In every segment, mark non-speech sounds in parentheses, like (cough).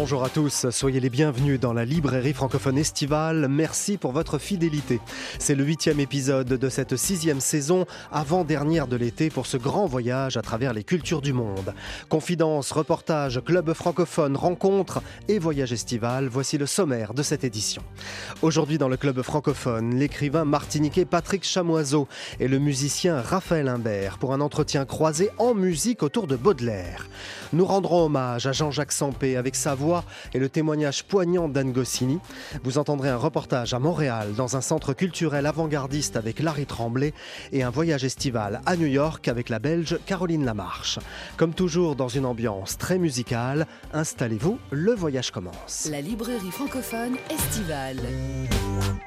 Bonjour à tous, soyez les bienvenus dans la librairie francophone estivale. Merci pour votre fidélité. C'est le huitième épisode de cette sixième saison, avant-dernière de l'été, pour ce grand voyage à travers les cultures du monde. Confidence, reportage, club francophone, rencontres et voyage estival, voici le sommaire de cette édition. Aujourd'hui dans le club francophone, l'écrivain martiniquais Patrick Chamoiseau et le musicien Raphaël Imbert pour un entretien croisé en musique autour de Baudelaire. Nous rendrons hommage à Jean-Jacques Sampé avec sa voix et le témoignage poignant d'Anne Goscinny. Vous entendrez un reportage à Montréal dans un centre culturel avant-gardiste avec Larry Tremblay et un voyage estival à New York avec la Belge Caroline Lamarche. Comme toujours dans une ambiance très musicale, installez-vous, le voyage commence. La librairie francophone estivale.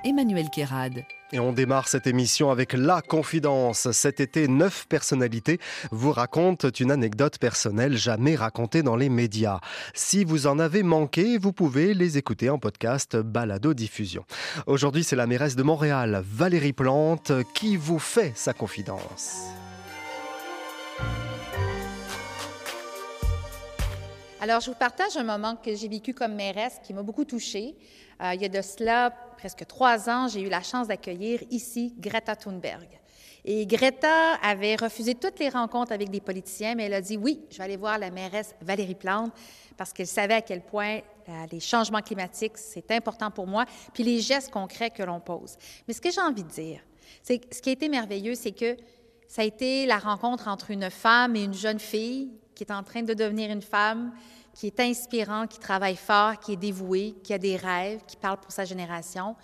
Emmanuel Kérad. Et on démarre cette émission avec La Confidence. Cet été, neuf personnalités vous racontent une anecdote personnelle jamais racontée dans les médias. Si vous en avez manqué, vous pouvez les écouter en podcast Balado Diffusion. Aujourd'hui, c'est la mairesse de Montréal, Valérie Plante, qui vous fait sa confidence. Alors, je vous partage un moment que j'ai vécu comme mairesse qui m'a beaucoup touchée. Euh, il y a de cela presque trois ans, j'ai eu la chance d'accueillir ici Greta Thunberg. Et Greta avait refusé toutes les rencontres avec des politiciens, mais elle a dit oui, je vais aller voir la mairesse Valérie Plante parce qu'elle savait à quel point euh, les changements climatiques, c'est important pour moi, puis les gestes concrets que l'on pose. Mais ce que j'ai envie de dire, c'est ce qui a été merveilleux, c'est que ça a été la rencontre entre une femme et une jeune fille qui est en train de devenir une femme, qui est inspirant, qui travaille fort, qui est dévoué, qui a des rêves, qui parle pour sa génération.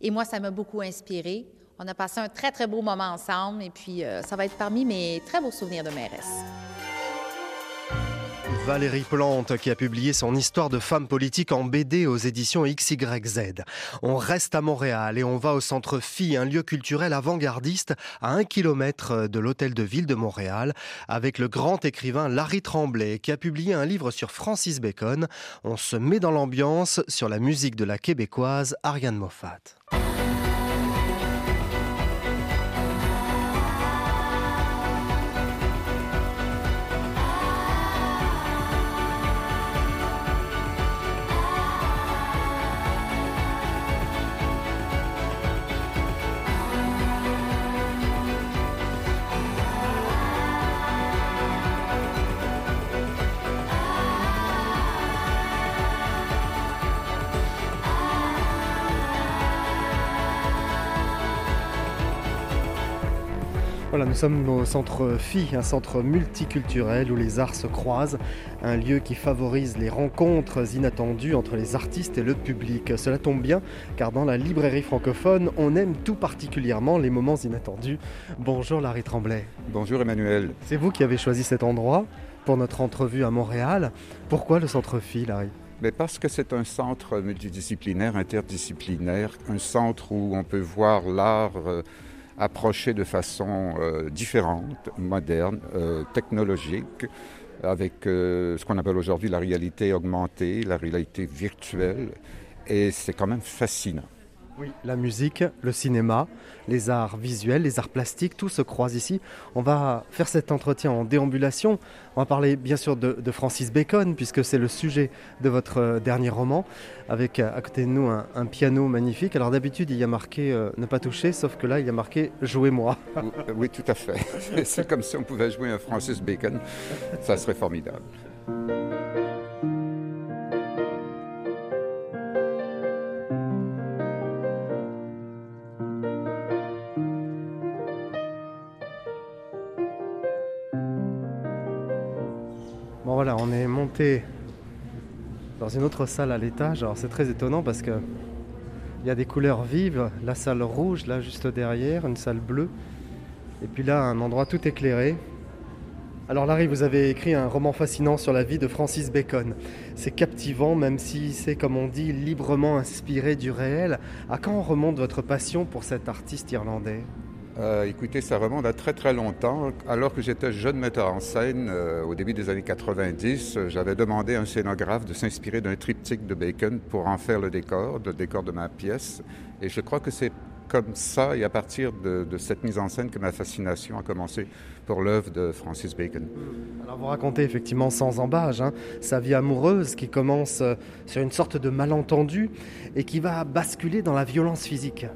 Et moi, ça m'a beaucoup inspiré. On a passé un très, très beau moment ensemble et puis euh, ça va être parmi mes très beaux souvenirs de mairesse. Valérie Plante qui a publié son histoire de femme politique en BD aux éditions XYZ. On reste à Montréal et on va au Centre Phi, un lieu culturel avant-gardiste à un kilomètre de l'hôtel de ville de Montréal, avec le grand écrivain Larry Tremblay qui a publié un livre sur Francis Bacon. On se met dans l'ambiance sur la musique de la québécoise Ariane Moffat. Voilà, nous sommes au centre Phi, un centre multiculturel où les arts se croisent, un lieu qui favorise les rencontres inattendues entre les artistes et le public. Cela tombe bien, car dans la librairie francophone, on aime tout particulièrement les moments inattendus. Bonjour Larry Tremblay. Bonjour Emmanuel. C'est vous qui avez choisi cet endroit pour notre entrevue à Montréal. Pourquoi le centre Phi, Larry? Mais parce que c'est un centre multidisciplinaire, interdisciplinaire, un centre où on peut voir l'art euh, approché de façon euh, différente, moderne, euh, technologique, avec euh, ce qu'on appelle aujourd'hui la réalité augmentée, la réalité virtuelle, et c'est quand même fascinant. Oui, la musique, le cinéma, les arts visuels, les arts plastiques, tout se croise ici. On va faire cet entretien en déambulation. On va parler bien sûr de, Francis Bacon, puisque c'est le sujet de votre euh, dernier roman, avec euh, à côté de nous un, piano magnifique. Alors d'habitude, il y a marqué euh, ne pas toucher, sauf que là, il y a marqué jouez-moi. (laughs) oui, tout à fait. (laughs) c'est comme si on pouvait jouer un Francis Bacon. Ça serait formidable. Voilà, on est monté dans une autre salle à l'étage. Alors c'est très étonnant parce que il y a des couleurs vives. La salle rouge, là juste derrière, une salle bleue. Et puis là, un endroit tout éclairé. Alors Larry, vous avez écrit un roman fascinant sur la vie de Francis Bacon. C'est captivant, même si c'est, comme on dit, librement inspiré du réel. À quand remonte votre passion pour cet artiste irlandais? Euh, écoutez, ça remonte à très très longtemps. Alors que j'étais jeune metteur en scène, euh, au début des années 90, euh, j'avais demandé à un scénographe de s'inspirer d'un triptyque de Bacon pour en faire le décor, le décor de ma pièce. Et je crois que c'est comme ça et à partir de, de, cette mise en scène que ma fascination a commencé pour l'œuvre de Francis Bacon. Alors vous racontez effectivement sans embâge hein, sa vie amoureuse qui commence sur une sorte de malentendu et qui va basculer dans la violence physique.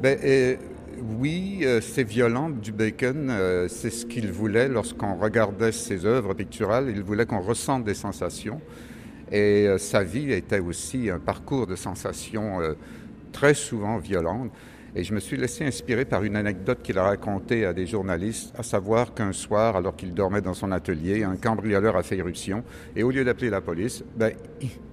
Ben, et, oui, euh, c'est violent du Bacon. Euh, c'est ce qu'il voulait lorsqu'on regardait ses œuvres picturales. Il voulait qu'on ressente des sensations. Et euh, sa vie était aussi un parcours de sensations très souvent violentes. Et je me suis laissé inspirer par une anecdote qu'il a racontée à des journalistes, à savoir qu'un soir, alors qu'il dormait dans son atelier, un cambrioleur a fait irruption. Et au lieu d'appeler la police, ben,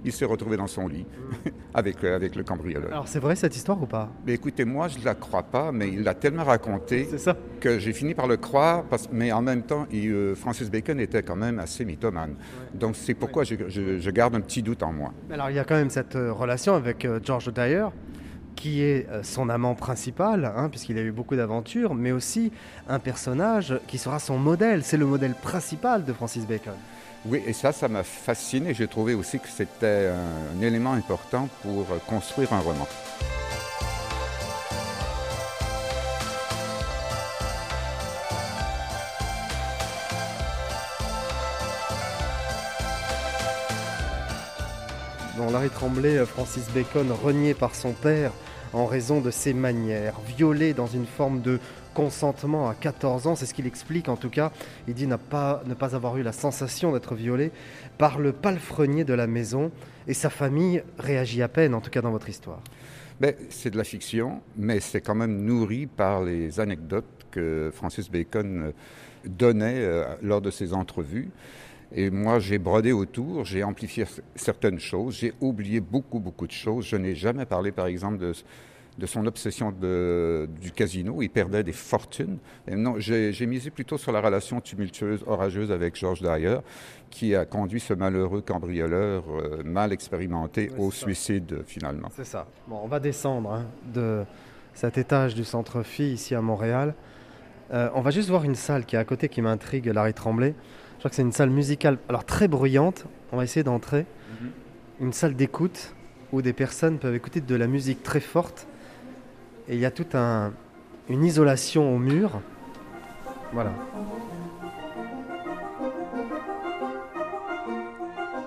il, s'est retrouvé dans son lit (laughs) avec, euh, avec le cambrioleur. Alors c'est vrai cette histoire ou pas? Mais Écoutez, moi je ne la crois pas, mais il l'a tellement raconté ça. que j'ai fini par le croire. Parce, mais en même temps, il, euh, Francis Bacon était quand même assez mythomane. Ouais. Donc c'est pourquoi ouais. je, je, je, garde un petit doute en moi. Alors il y a quand même cette euh, relation avec euh, George Dyer qui est euh, son amant principal, hein, puisqu'il a eu beaucoup d'aventures, mais aussi un personnage qui sera son modèle. C'est le modèle principal de Francis Bacon. Oui, et ça, ça m'a fasciné. J'ai trouvé aussi que c'était un, élément important pour euh, construire un roman. Tremblay, euh, Francis Bacon, renié par son père en raison de ses manières, violé dans une forme de consentement à 14 ans, c'est ce qu'il explique en tout cas. Il dit pas, ne pas avoir eu la sensation d'être violé par le palefrenier de la maison et sa famille réagit à peine, en tout cas dans votre histoire. Ben, c'est de la fiction, mais c'est quand même nourri par les anecdotes que Francis Bacon donnait euh, lors de ses entrevues. Et moi, j'ai brodé autour, j'ai amplifié certaines choses, j'ai oublié beaucoup, beaucoup de choses. Je n'ai jamais parlé, par exemple, de, de son obsession de, du casino. Il perdait des fortunes. Et non, j'ai misé plutôt sur la relation tumultueuse, orageuse avec George Dyer, qui a conduit ce malheureux cambrioleur euh, mal expérimenté oui, au suicide, finalement. C'est ça. Bon, on va descendre hein, de cet étage du centre-fille ici à Montréal. Euh, on va juste voir une salle qui est à côté qui m'intrigue, Larry Tremblay. Je crois que c'est une salle musicale, alors très bruyante. On va essayer d'entrer. Mm -hmm. Une salle d'écoute où des personnes peuvent écouter de la musique très forte. Et il y a toute un, une isolation au mur. Voilà.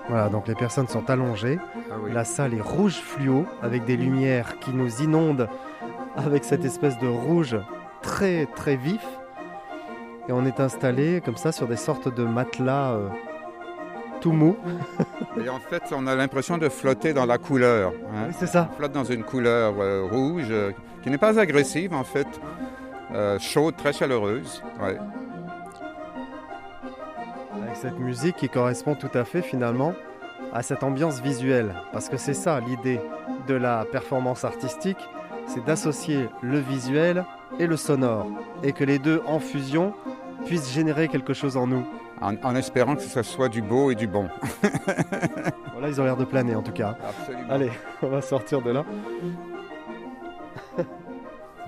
Voilà, donc les personnes sont allongées. Ah oui. La salle est rouge fluo avec des lumières qui nous inondent avec cette espèce de rouge très très vif. Et on est installé comme ça sur des sortes de matelas euh, tout mou. Et en fait, on a l'impression de flotter dans la couleur. Hein. Oui, c'est ça. On flotte dans une couleur euh, rouge euh, qui n'est pas agressive en fait, chaude, très chaleureuse. Ouais. Avec cette musique qui correspond tout à fait finalement à cette ambiance visuelle. Parce que c'est ça l'idée de la performance artistique, c'est d'associer le visuel et le sonore. Et que les deux en fusion puissent générer quelque chose en nous. En, en, espérant que ce soit du beau et du bon. (laughs) voilà, ils ont l'air de planer en tout cas. Absolument. Allez, on va sortir de là. (laughs)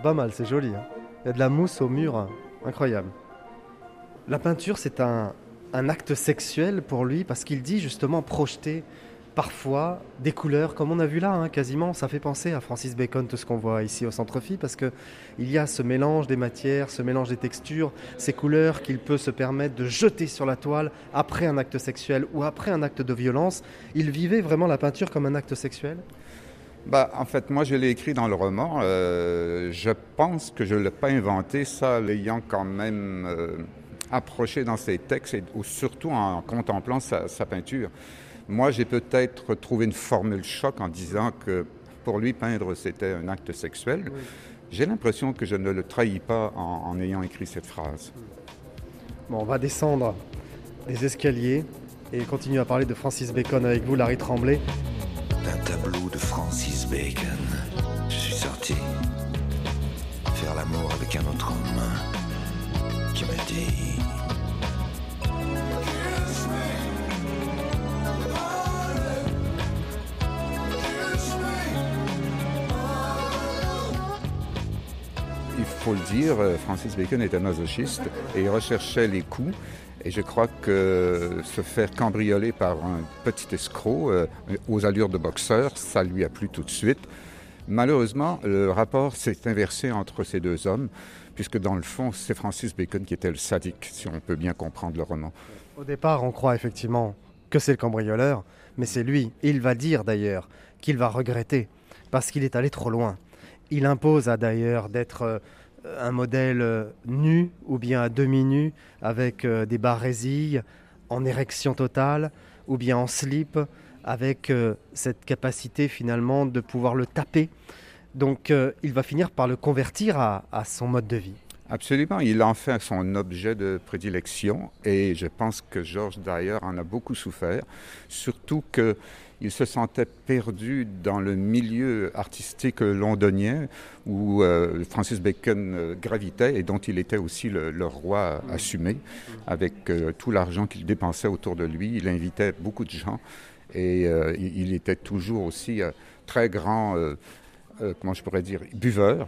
Pas mal, c'est joli. Hein. Il y a de la mousse au mur, hein. incroyable. La peinture, c'est un, un, acte sexuel pour lui parce qu'il dit justement projeter parfois des couleurs, comme on a vu là, hein, quasiment. Ça fait penser à Francis Bacon, tout ce qu'on voit ici au centre-fille, parce qu'il y a ce mélange des matières, ce mélange des textures, ces couleurs qu'il peut se permettre de jeter sur la toile après un acte sexuel ou après un acte de violence. Il vivait vraiment la peinture comme un acte sexuel? Bah, en fait, moi, je l'ai écrit dans le roman. Euh, je pense que je ne l'ai pas inventé, ça, l'ayant quand même euh, approché dans ses textes, ou surtout en contemplant sa peinture. Moi, j'ai peut-être trouvé une formule choc en disant que pour lui, peindre, c'était un acte sexuel. Oui. J'ai l'impression que je ne le trahis pas en, en, ayant écrit cette phrase. Bon, on va descendre les escaliers et continuer à parler de Francis Bacon avec vous, Larry Tremblay. D'un tableau de Francis Bacon, je suis sorti faire l'amour avec un autre homme qui m'a dit faut le dire, euh, Francis Bacon était masochiste et il recherchait les coups. Et je crois que se faire cambrioler par un petit escroc euh, aux allures de boxeur, ça lui a plu tout de suite. Malheureusement, le rapport s'est inversé entre ces deux hommes, puisque dans le fond, c'est Francis Bacon qui était le sadique, si on peut bien comprendre le roman. Au départ, on croit effectivement que c'est le cambrioleur, mais c'est lui. il va dire d'ailleurs qu'il va regretter, parce qu'il est allé trop loin. Il impose à d'ailleurs d'être euh, un modèle euh, nu ou bien à demi-nu, avec euh, des barésilles, en érection totale, ou bien en slip, avec cette capacité finalement de pouvoir le taper. Donc il va finir par le convertir à, à son mode de vie. Absolument, il en fait son objet de prédilection et je pense que Georges d'ailleurs en a beaucoup souffert, surtout que il se sentait perdu dans le milieu artistique londonien où euh, Francis Bacon euh, gravitait et dont il était aussi le, roi assumé, avec euh, tout l'argent qu'il dépensait autour de lui. Il invitait beaucoup de gens et il, était toujours aussi très grand euh, comment je pourrais dire, buveur,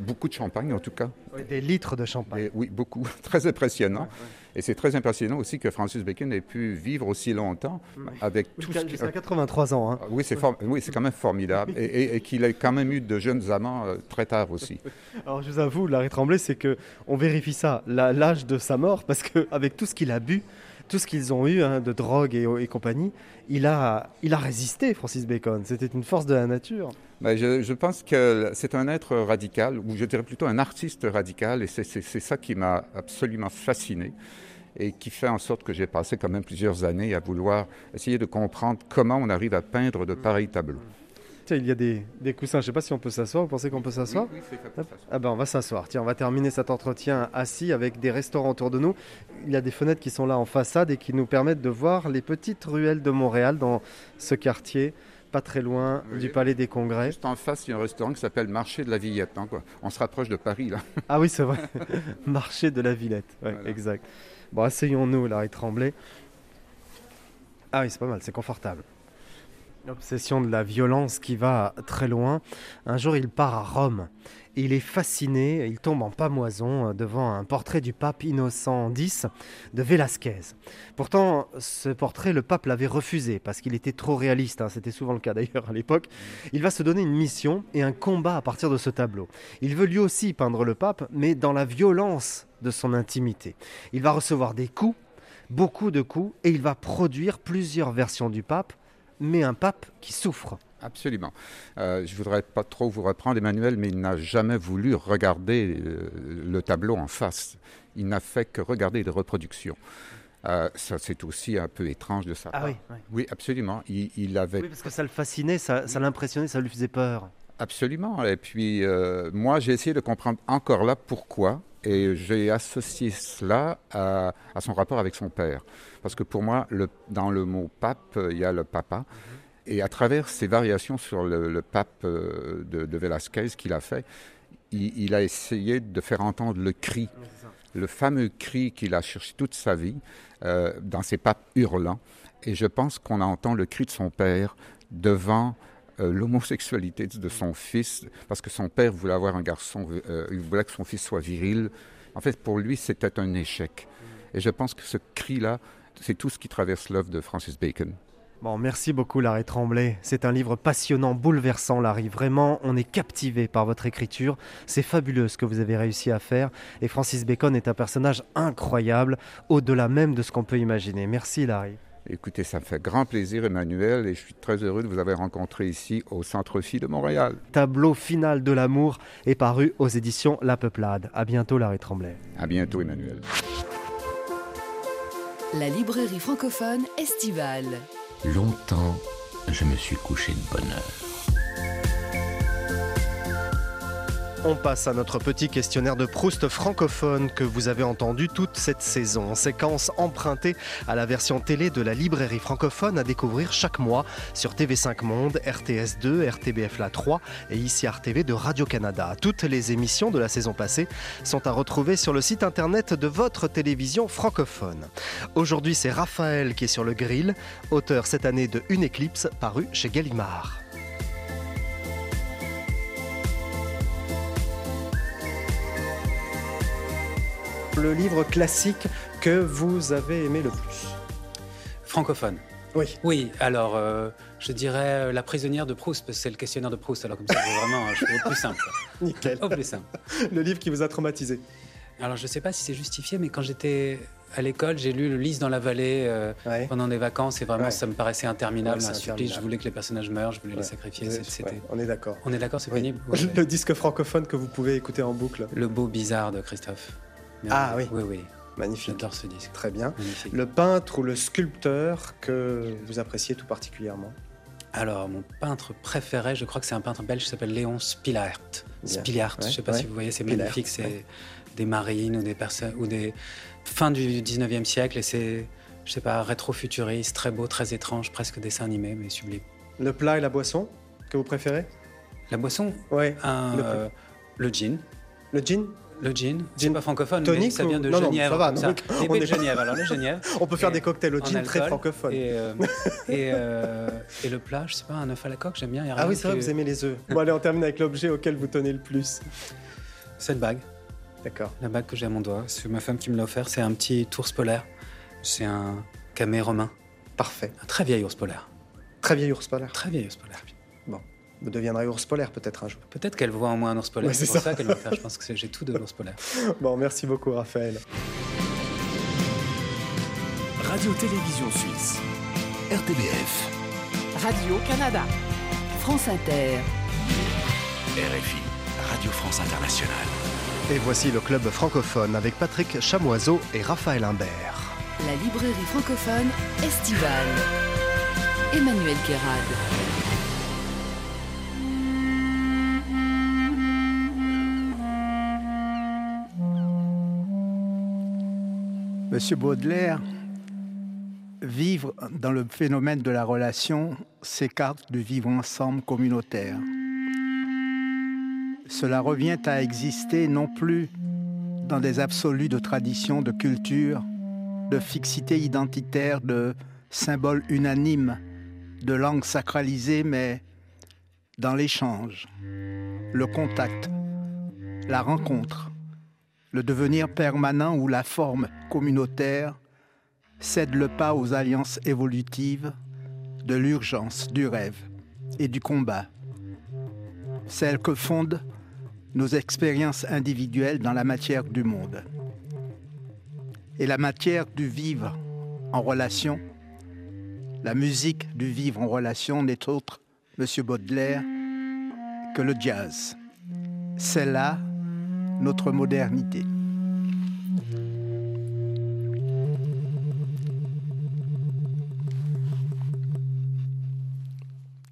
beaucoup de champagne en tout cas. des litres de champagne. oui, beaucoup, (laughs) très impressionnant. Et c'est très impressionnant aussi que Francis Bacon ait pu vivre aussi longtemps avec tout ce Jusqu'à 83 ans. Hein. Ah oui, c'est oui, quand même formidable. et, qu'il ait quand même eu de jeunes amants euh, très tard aussi. (laughs) Alors je vous avoue, Larry Tremblay, c'est qu'on vérifie ça, l'âge de sa mort, parce qu'avec tout ce qu'il a bu, tout ce qu'ils ont eu hein, de drogue et, compagnie, il a, il a résisté, Francis Bacon. C'était une force de la nature. Ben, je, pense que c'est un être radical, ou je dirais plutôt un artiste radical, et c'est ça qui m'a absolument fasciné et qui fait en sorte que j'ai passé quand même plusieurs années à vouloir essayer de comprendre comment on arrive à peindre de pareils tableaux il y a des, coussins. Je ne sais pas si on peut s'asseoir. Vous pensez qu'on peut s'asseoir Oui, Ah ben, on va s'asseoir. Tiens, on va terminer cet entretien assis avec des restaurants autour de nous. Il y a des fenêtres qui sont là en façade et qui nous permettent de voir les petites ruelles de Montréal dans ce quartier pas très loin du Palais des Congrès. Juste en face, il y a un restaurant qui s'appelle Marché de la Villette. Hein, on se rapproche de Paris, là. (laughs) Ah oui, c'est vrai. (laughs) Marché de la Villette, ouais, exact. Bon, asseyons-nous, là, et trembler. Ah oui, c'est pas mal, c'est confortable. L'obsession de la violence qui va très loin. Un jour, il part à Rome. Il est fasciné, il tombe en pamoison euh, devant un portrait du pape Innocent X de Velázquez. Pourtant, ce portrait, le pape l'avait refusé parce qu'il était trop réaliste. Hein. C'était souvent le cas (laughs) d'ailleurs à l'époque. Il va se donner une mission et un combat à partir de ce tableau. Il veut lui aussi peindre le pape, mais dans la violence de son intimité. Il va recevoir des coups, beaucoup de coups, et il va produire plusieurs versions du pape mais un pape qui souffre. Absolument. Euh, je ne voudrais pas trop vous reprendre, Emmanuel, mais il n'a jamais voulu regarder euh, le tableau en face. Il n'a fait que regarder des reproductions. Euh, ça, c'est aussi un peu étrange de sa ah part. Oui, oui. absolument. Il, avait... Oui, parce que ça le fascinait, ça, ça l'impressionnait, ça lui faisait peur. Absolument. Et puis, moi, j'ai essayé de comprendre encore là pourquoi. Et j'ai associé cela à, son rapport avec son père. Parce que pour moi, le, dans le mot pape, il y a le papa. Et à travers ces variations sur le, pape euh, de, de Velázquez qu'il a fait, il, a essayé de faire entendre le cri, le fameux cri qu'il a cherché toute sa vie euh, dans ses papes hurlants. Et je pense qu'on entend le cri de son père devant l'homosexualité de son fils, parce que son père voulait avoir un garçon, euh, il voulait que son fils soit viril. En fait, pour lui, c'était un échec. Et je pense que ce cri-là, c'est tout ce qui traverse l'œuvre de Francis Bacon. Bon, merci beaucoup Larry Tremblay. C'est un livre passionnant, bouleversant Larry. Vraiment, on est captivé par votre écriture. C'est fabuleux ce que vous avez réussi à faire. Et Francis Bacon est un personnage incroyable, au-delà même de ce qu'on peut imaginer. Merci Larry. Écoutez, ça me fait grand plaisir, Emmanuel, et je suis très heureux de vous avoir rencontré ici au Centre Phi de Montréal. Tableau final de l'amour est paru aux éditions La Peuplade. À bientôt, Larry Tremblay. À bientôt, Emmanuel. La librairie francophone estivale. Longtemps, je me suis couché de bonne heure. On passe à notre petit questionnaire de Proust francophone que vous avez entendu toute cette saison. Séquence empruntée à la version télé de la librairie francophone à découvrir chaque mois sur TV5 Monde, RTS 2, RTBF La 3 et ici RTV de Radio-Canada. Toutes les émissions de la saison passée sont à retrouver sur le site internet de votre télévision francophone. Aujourd'hui, c'est Raphaël qui est sur le grill, auteur cette année de Une éclipse paru chez Gallimard. Le livre classique que vous avez aimé le plus Francophone. Oui. Oui, alors euh, je dirais euh, La prisonnière de Proust, parce que c'est le questionnaire de Proust. Alors comme ça, c'est vraiment, je fais au plus simple. (laughs) Nickel. Au plus simple. Le livre qui vous a traumatisé Alors je sais pas si c'est justifié, mais quand j'étais à l'école, j'ai lu Le Lys dans la vallée euh, Ouais. pendant des vacances et vraiment Ouais. ça me paraissait interminable, Ouais, un supplice. Je voulais que les personnages meurent, je voulais les sacrifier. C'était. on est d'accord. On est d'accord, c'est Oui. pénible. (laughs) Le disque francophone que vous pouvez écouter en boucle. Le beau bizarre de Christophe. Ah oui. Oui, oui. Magnifique. J'adore ce disque. Très bien. Magnifique. Le peintre ou le sculpteur que vous appréciez tout particulièrement Alors, mon peintre préféré, je crois que c'est un peintre belge qui s'appelle Léon. Spilart, Ouais, je sais pas ouais. si vous voyez, c'est magnifique. C'est ouais. des marines ou des personnes ou des fin du 19e siècle et c'est, je sais pas, rétro-futuriste, très beau, très étrange, presque dessin animé, mais sublime. Le plat et la boisson que vous préférez? La boisson, Ouais. un, Le- euh, le gin. Le gin? Le gin, Gin pas francophone, tonic mais ça vient de Non, non, ça va, comme non, ça. donc, Les on baies de est- Genièvre, alors le Genièvre. (laughs) On peut faire des cocktails au gin très francophones. Et, euh, (laughs) et, euh, et le plat, je sais pas, un œuf à la coque, j'aime bien. Ah oui, c'est vrai, que- vous aimez les œufs. Bon, allez, on termine avec l'objet auquel vous tenez le plus. Cette bague. D'accord. La bague que j'ai à mon doigt, c'est ma femme qui me l'a offert. C'est un petit ours polaire. C'est un camé romain. Parfait. Un très vieil ours polaire. Très vieil ours polaire. Très vieil ours polaire. Vous deviendrez ours polaire peut-être un jour. Peut-être qu'elle voit en moi un ours polaire. Ouais, c'est pour ça. ça, qu'elle m'a offert. Je pense que c'est- j'ai tout de l'ours polaire. (laughs) Bon, merci beaucoup, Raphaël. Radio-Télévision Suisse. RTBF. Radio-Canada. France Inter. RFI. Radio France Internationale. Et voici le club francophone avec Patrick Chamoiseau et Raphaël Imbert. La librairie francophone estivale. Emmanuel Guérard. Monsieur Baudelaire, vivre dans le phénomène de la relation s'écarte du vivre ensemble communautaire. Cela revient à exister non plus dans des absolus de tradition, de culture, de fixité identitaire, de symboles unanimes, de langue sacralisée, mais dans l'échange, le contact, la rencontre, le devenir permanent ou la forme communautaire cède le pas aux alliances évolutives de l'urgence, du rêve et du combat, celles que fondent nos expériences individuelles dans la matière du monde. Et la matière du vivre en relation, la musique du vivre en relation n'est autre, Monsieur Baudelaire, que le jazz. C'est là notre modernité.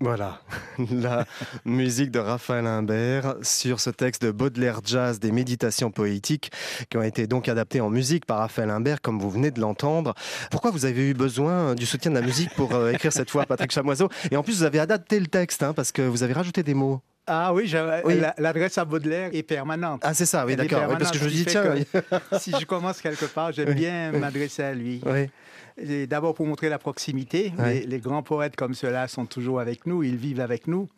Voilà, (laughs) la musique de Raphaël Imbert sur ce texte de Baudelaire Jazz des méditations poétiques qui ont été donc adaptées en musique par Raphaël Imbert comme vous venez de l'entendre. Pourquoi vous avez eu besoin du soutien de la musique pour euh, écrire cette fois Patrick Chamoiseau? Et en plus vous avez adapté le texte hein, parce que vous avez rajouté des mots. Ah oui, la- l'adresse à Baudelaire est permanente. Ah c'est ça, oui d'accord. Oui, parce que je me dis tiens, (laughs) si je commence quelque part, j'aime bien m'adresser à lui. D'abord pour montrer la proximité. Les, les grands poètes comme ceux-là sont toujours avec nous, ils vivent avec nous.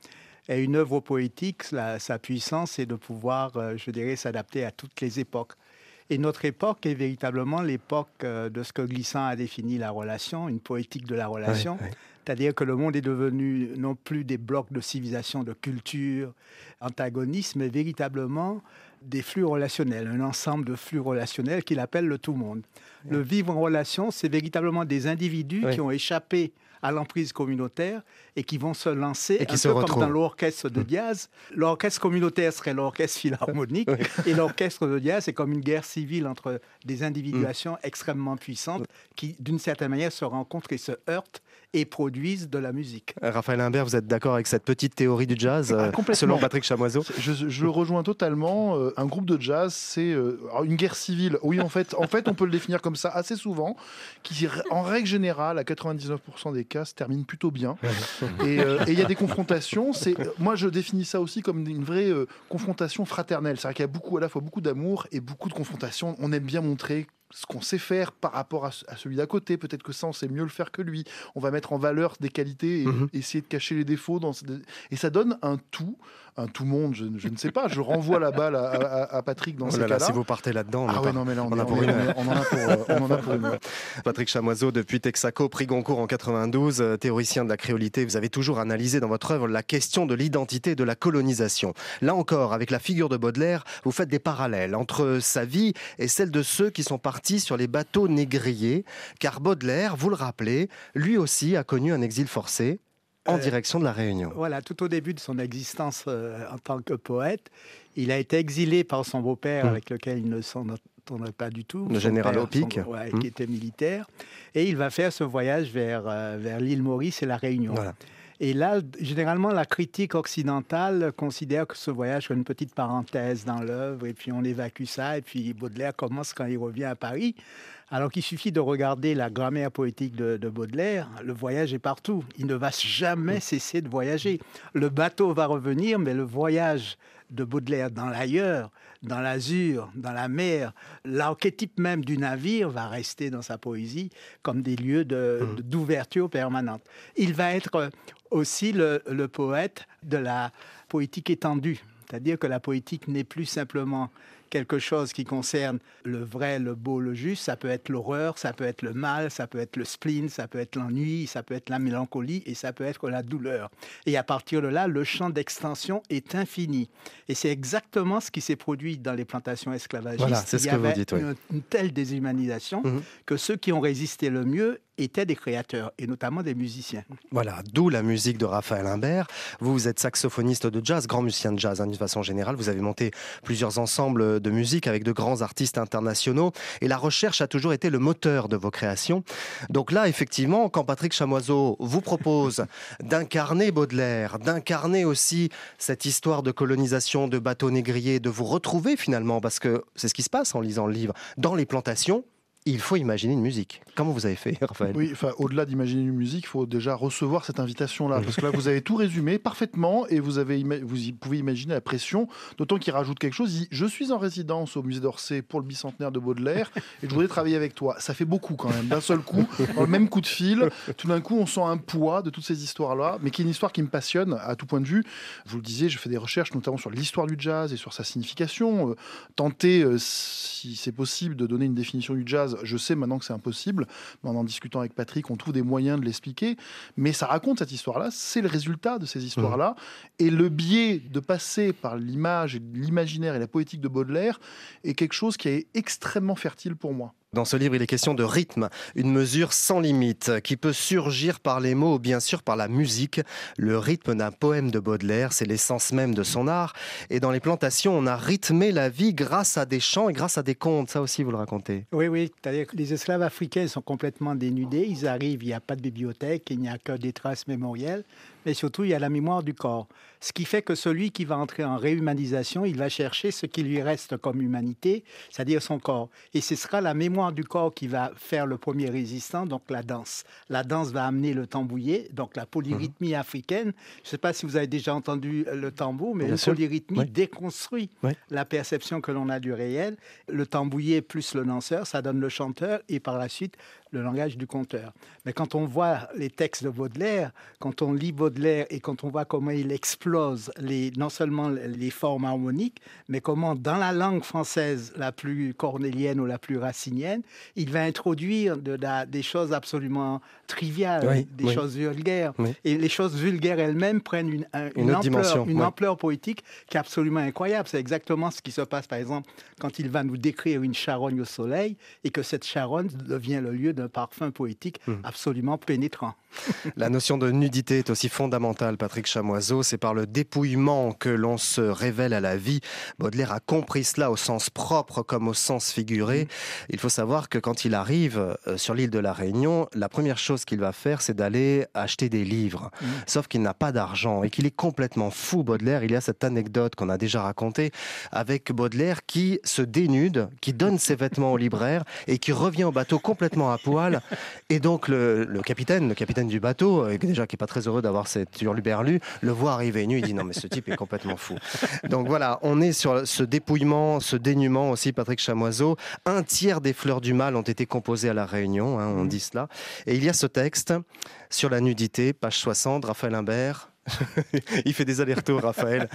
Et une œuvre poétique, la- sa puissance, c'est de pouvoir, euh, je dirais, s'adapter à toutes les époques. Et notre époque est véritablement l'époque euh, de ce que Glissant a défini la relation, une poétique de la relation. C'est-à-dire que le monde est devenu non plus des blocs de civilisation, de culture antagonistes, mais véritablement des flux relationnels, un ensemble de flux relationnels qu'il appelle le tout-monde. Le vivre en relation, c'est véritablement des individus Ouais. qui ont échappé à l'emprise communautaire et qui vont se lancer Et qui un se peu retrouvent. comme dans l'orchestre de jazz. L'orchestre communautaire serait l'orchestre philharmonique (laughs) et l'orchestre de jazz, c'est comme une guerre civile entre des individuations extrêmement puissantes qui, d'une certaine manière, se rencontrent et se heurtent et produisent de la musique. Raphaël Imbert, vous êtes d'accord avec cette petite théorie du jazz Ah, euh, complètement. selon Patrick Chamoiseau? Je, je le rejoins totalement. Euh, un groupe de jazz, c'est euh, une guerre civile. Oui, en fait, en fait, on peut le définir comme ça assez souvent, qui, en règle générale, à 99% des cas, se termine plutôt bien. (laughs) Et euh, il y a des confrontations. C'est, euh, moi, je définis ça aussi comme une vraie euh, confrontation fraternelle. C'est-à-dire qu'il y a beaucoup, à la fois beaucoup d'amour et beaucoup de confrontations. On aime bien montrer ce qu'on sait faire par rapport à, celui d'à côté. Peut-être que ça, on sait mieux le faire que lui. On va mettre en valeur des qualités et mhm. essayer de cacher les défauts. Dans... Et ça donne un tout un tout monde, je, ne sais pas. Je renvoie la balle à, Patrick dans oh ces cas-là. Si vous partez là-dedans, ah ouais, non, mais là, on, en a pour une On en a pour une Patrick Chamoiseau, depuis Texaco, prix Goncourt en 92, euh, théoricien de la créolité, vous avez toujours analysé dans votre œuvre la question de l'identité et de la colonisation. Là encore, avec la figure de Baudelaire, vous faites des parallèles entre sa vie et celle de ceux qui sont partis sur les bateaux négriers, car Baudelaire, vous le rappelez, lui aussi a connu un exil forcé en euh, direction de la Réunion. Voilà, tout au début de son existence euh, en tant que poète, il a été exilé par son beau-père, hmm. avec lequel il ne s'entendait pas du tout. Le général Opic. Hmm. Qui était militaire. Et il va faire ce voyage vers, euh, vers l'île Maurice et la Réunion. Et là, généralement, la critique occidentale considère que ce voyage est une petite parenthèse dans l'œuvre, et puis on évacue ça, et puis Baudelaire commence quand il revient à Paris. Alors qu'il suffit de regarder la grammaire poétique de, Baudelaire, le voyage est partout. Il ne va jamais cesser de voyager. Le bateau va revenir, mais le voyage de Baudelaire dans l'ailleurs, dans l'azur, dans la mer, l'archétype même du navire va rester dans sa poésie comme des lieux mmh. d'ouverture permanente. Il va être aussi le, le poète de la poétique étendue, c'est-à-dire que la poétique n'est plus simplement quelque chose qui concerne le vrai, le beau, le juste. Ça peut être l'horreur, ça peut être le mal, ça peut être le spleen, ça peut être l'ennui, ça peut être la mélancolie et ça peut être la douleur. Et à partir de là, le champ d'extension est infini. Et c'est exactement ce qui s'est produit dans les plantations esclavagistes. Voilà, c'est ce que vous dites. Une, une, telle déshumanisation mhm. que ceux qui ont résisté le mieux étaient des créateurs, et notamment des musiciens. Voilà, d'où la musique de Raphaël Imbert. Vous, êtes saxophoniste de jazz, grand musicien de jazz hein, d'une façon générale. Vous avez monté plusieurs ensembles de musique avec de grands artistes internationaux, et la recherche a toujours été le moteur de vos créations. Donc là, effectivement, quand Patrick Chamoiseau vous propose (laughs) d'incarner Baudelaire, d'incarner aussi cette histoire de colonisation de bateaux négriers, de vous retrouver finalement, parce que c'est ce qui se passe en lisant le livre, dans les plantations, il faut imaginer une musique. Comment vous avez fait, (laughs) Raphaël Oui, enfin, au-delà d'imaginer une musique, il faut déjà recevoir cette invitation-là. Parce que là, vous avez tout résumé parfaitement et vous, avez, vous pouvez imaginer la pression. D'autant qu'il rajoute quelque chose. Il dit Je suis en résidence au musée d'Orsay pour le bicentenaire de Baudelaire et je voudrais travailler avec toi. Ça fait beaucoup quand même. D'un seul coup, (laughs) dans le même coup de fil, tout d'un coup, on sent un poids de toutes ces histoires-là, mais qui est une histoire qui me passionne à tout point de vue. Vous le disiez, je fais des recherches notamment sur l'histoire du jazz et sur sa signification. Euh, tenter, euh, si c'est possible, de donner une définition du jazz je sais maintenant que c'est impossible, mais en en discutant avec Patrick, on trouve des moyens de l'expliquer. Mais ça raconte cette histoire-là, c'est le résultat de ces histoires-là. Et le biais de passer par l'image, l'imaginaire et la poétique de Baudelaire est quelque chose qui est extrêmement fertile pour moi. Dans ce livre, il est question de rythme, une mesure sans limite qui peut surgir par les mots ou bien sûr par la musique. Le rythme d'un poème de Baudelaire, c'est l'essence même de son art. Et dans les plantations, on a rythmé la vie grâce à des chants et grâce à des contes. Ça aussi, vous le racontez. Oui, oui. C'est-à-dire que les esclaves africains sont complètement dénudés. Ils arrivent, il n'y a pas de bibliothèque, il n'y a que des traces mémorielles mais surtout il y a la mémoire du corps. Ce qui fait que celui qui va entrer en réhumanisation, il va chercher ce qui lui reste comme humanité, c'est-à-dire son corps. Et ce sera la mémoire du corps qui va faire le premier résistant, donc la danse. La danse va amener le tambouillet, donc la polyrythmie mhm. africaine. Je ne sais pas si vous avez déjà entendu le tambour, mais la polyrythmie déconstruit la perception que l'on a du réel. Le tambouillet plus le danseur, ça donne le chanteur, et par la suite, le langage du conteur. Mais quand on voit les textes de Baudelaire, quand on lit Baudelaire et quand on voit comment il explose les, non seulement les formes harmoniques, mais comment dans la langue française la plus cornélienne ou la plus racinienne, il va introduire de des choses absolument triviales, des choses vulgaires. Et les choses vulgaires elles-mêmes prennent une, une, ampleur, une ampleur poétique qui est absolument incroyable. C'est exactement ce qui se passe, par exemple, quand il va nous décrire une charogne au soleil et que cette charogne devient le lieu de parfum poétique hmm. absolument pénétrant. (laughs) La notion de nudité est aussi fondamentale, Patrick Chamoiseau. C'est par le dépouillement que l'on se révèle à la vie. Baudelaire a compris cela au sens propre comme au sens figuré. Hmm. Il faut savoir que quand il arrive euh, sur l'île de la Réunion, la première chose qu'il va faire, c'est d'aller acheter des livres. Hmm. Sauf qu'il n'a pas d'argent et qu'il est complètement fou, Baudelaire. Il y a cette anecdote qu'on a déjà racontée avec Baudelaire qui se dénude, qui donne ses vêtements au libraire et qui revient au bateau complètement à peau Et donc le, capitaine, le capitaine du bateau, euh, déjà qui est pas très heureux d'avoir cette hurluberlu, le voit arriver nu, il dit non mais ce type est complètement fou. Donc voilà, on est sur ce dépouillement, ce dénuement aussi, Patrick Chamoiseau. Un tiers des fleurs du mal ont été composées à la Réunion, hein, on dit cela. Et il y a ce texte sur la nudité, page 60, Raphaël Imbert. (laughs) il fait des allers-retours, Raphaël,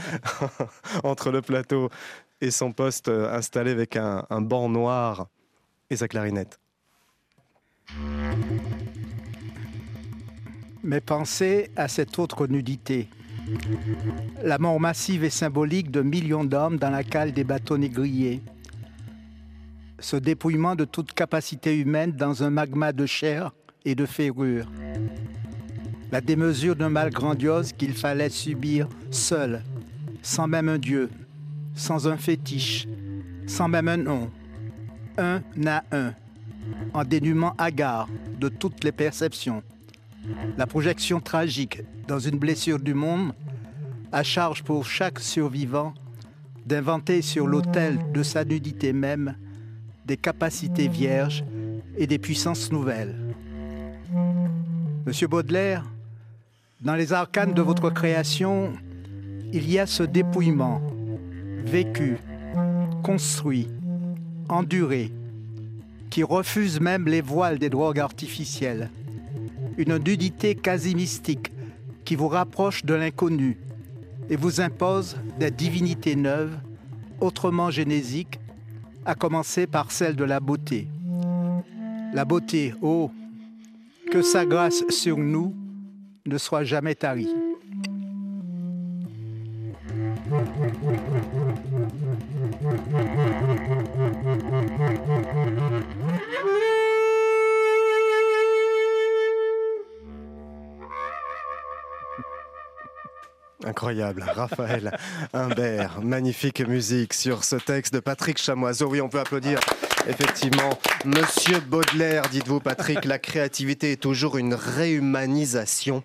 (laughs) entre le plateau et son poste euh, installé avec un, un banc noir et sa clarinette. Mais pensez à cette autre nudité. La mort massive et symbolique de millions d'hommes dans la cale des bateaux négriers. Ce dépouillement de toute capacité humaine dans un magma de chair et de ferrure. La démesure d'un mal grandiose qu'il fallait subir seul, sans même un dieu, sans un fétiche, sans même un nom, un à un, en dénuement hagard de toutes les perceptions. La projection tragique dans une blessure du monde, à charge pour chaque survivant d'inventer sur l'autel de sa nudité même des capacités vierges et des puissances nouvelles. Monsieur Baudelaire, dans les arcanes de votre création, il y a ce dépouillement, vécu, construit, enduré, qui refuse même les voiles des drogues artificielles. Une nudité quasi mystique qui vous rapproche de l'inconnu et vous impose des divinités neuves, autrement génésiques, à commencer par celle de la beauté. La beauté, oh, que sa grâce sur nous ne soit jamais tarie. Incroyable, Raphaël Humbert, magnifique musique sur ce texte de Patrick Chamoiseau. Oui, on peut applaudir effectivement Monsieur Baudelaire. Dites-vous, Patrick, la créativité est toujours une réhumanisation.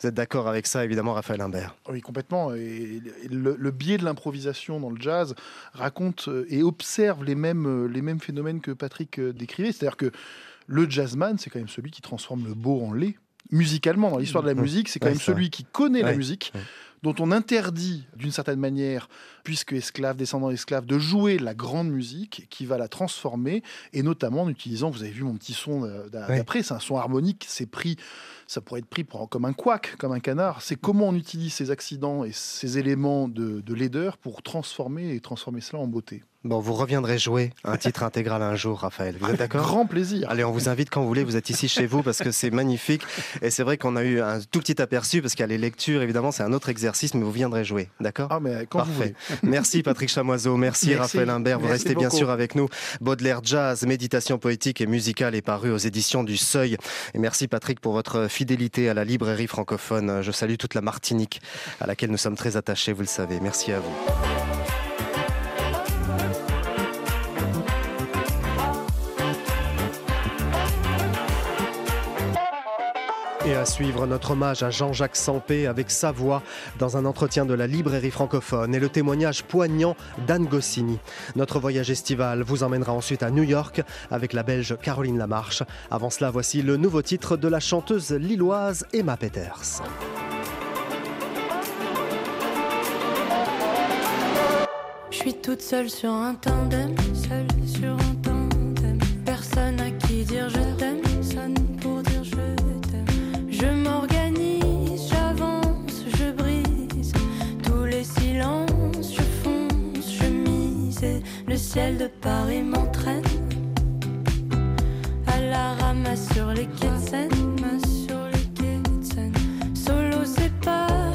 Vous êtes d'accord avec ça, évidemment, Raphaël Humbert Oui, complètement. Et le, biais de l'improvisation dans le jazz raconte euh, et observe les mêmes, euh, les mêmes phénomènes que Patrick euh, décrivait. C'est-à-dire que le jazzman, c'est quand même celui qui transforme le beau en lait musicalement, dans l'histoire de la mmh. musique, c'est quand même celui qui connaît la musique, dont on interdit d'une certaine manière, puisque esclave, descendant d'esclave, de jouer la grande musique qui va la transformer, et notamment en utilisant, vous avez vu mon petit son d'après, c'est un son harmonique, c'est pris, ça pourrait être pris pour, comme un couac, comme un canard. C'est comment on utilise ces accidents et ces éléments de, de laideur pour transformer et transformer cela en beauté. Bon, vous reviendrez jouer un titre intégral un jour, Raphaël. Vous êtes d'accord Grand plaisir. Allez, on vous invite quand vous voulez. Vous êtes ici chez vous parce que c'est magnifique. Et c'est vrai qu'on a eu un tout petit aperçu parce qu'il y a les lectures, évidemment, c'est un autre exercice, mais vous viendrez jouer. D'accord Ah, mais quand Vous voulez. Merci Patrick Chamoiseau. Merci, Raphaël Imbert. Vous restez bien sûr avec nous. Baudelaire Jazz, méditation poétique et musicale est paru aux éditions du Seuil. Et merci Patrick pour votre fidélité à la librairie francophone. Je salue toute la Martinique à laquelle nous sommes très attachés, vous le savez. Merci à vous. À suivre notre hommage à Jean-Jacques Sampé avec sa voix dans un entretien de la librairie francophone et le témoignage poignant d'Anne Goscinny. Notre voyage estival vous emmènera ensuite à New York avec la belge Caroline Lamarche. Avant cela, voici le nouveau titre de la chanteuse lilloise Emma Peters. Je suis toute seule sur un tandem, seule sur un tandem. Ciel de Paris m'entraîne à la ramasse sur les quais de Seine. devant,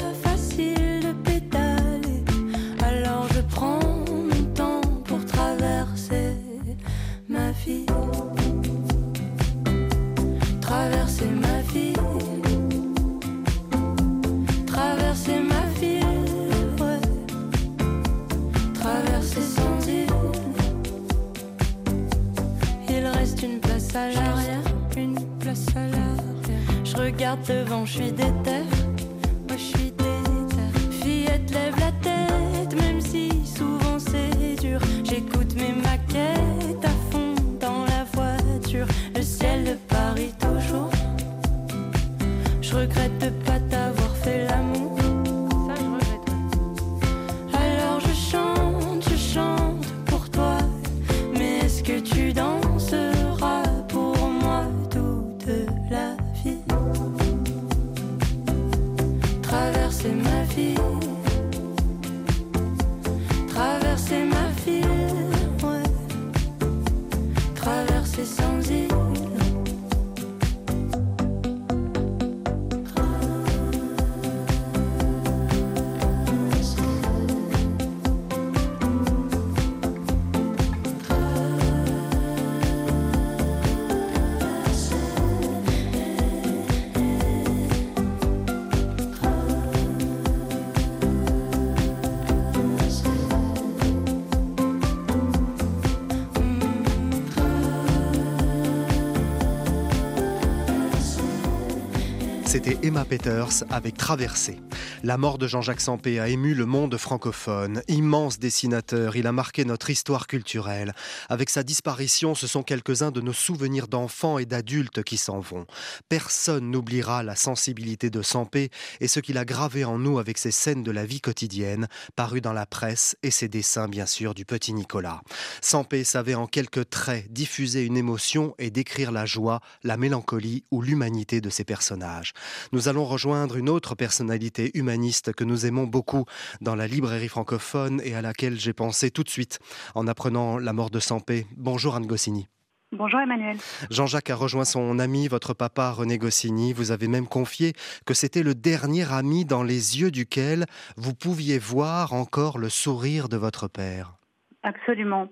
C'était Emma Peters avec Traversée. La mort de Jean-Jacques Sampé a ému le monde francophone. Immense dessinateur, il a marqué notre histoire culturelle. Avec sa disparition, ce sont quelques-uns de nos souvenirs d'enfants et d'adultes qui s'en vont. Personne n'oubliera la sensibilité de Sampé et ce qu'il a gravé en nous avec ses scènes de la vie quotidienne, parues dans la presse et ses dessins, bien sûr, du petit Nicolas. Sampé savait en quelques traits diffuser une émotion et décrire la joie, la mélancolie ou l'humanité de ses personnages. Nous allons rejoindre une autre personnalité humaniste que nous aimons beaucoup dans la librairie francophone et à laquelle j'ai pensé tout de suite en apprenant la mort de Sampé. Bonjour Anne Goscinny. Bonjour Emmanuel. Jean-Jacques a rejoint son ami, votre papa René Goscinny. Vous avez même confié que c'était le dernier ami dans les yeux duquel vous pouviez voir encore le sourire de votre père. Absolument.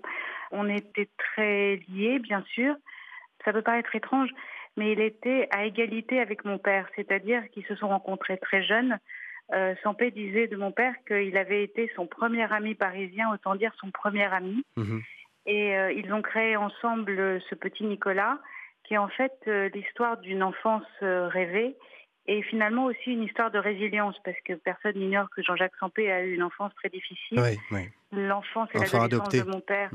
On était très liés, bien sûr. Ça peut paraître étrange, mais il était à égalité avec mon père, c'est-à-dire qu'ils se sont rencontrés très jeunes. Euh, Sampé disait de mon père qu'il avait été son premier ami parisien, autant dire son premier ami. Mhm. Et euh, ils ont créé ensemble euh, ce petit Nicolas, qui est en fait euh, l'histoire d'une enfance rêvée et finalement aussi une histoire de résilience, parce que personne n'ignore que Jean-Jacques Sampé a eu une enfance très difficile. Oui, oui. L'enfance et l'adolescence de mon père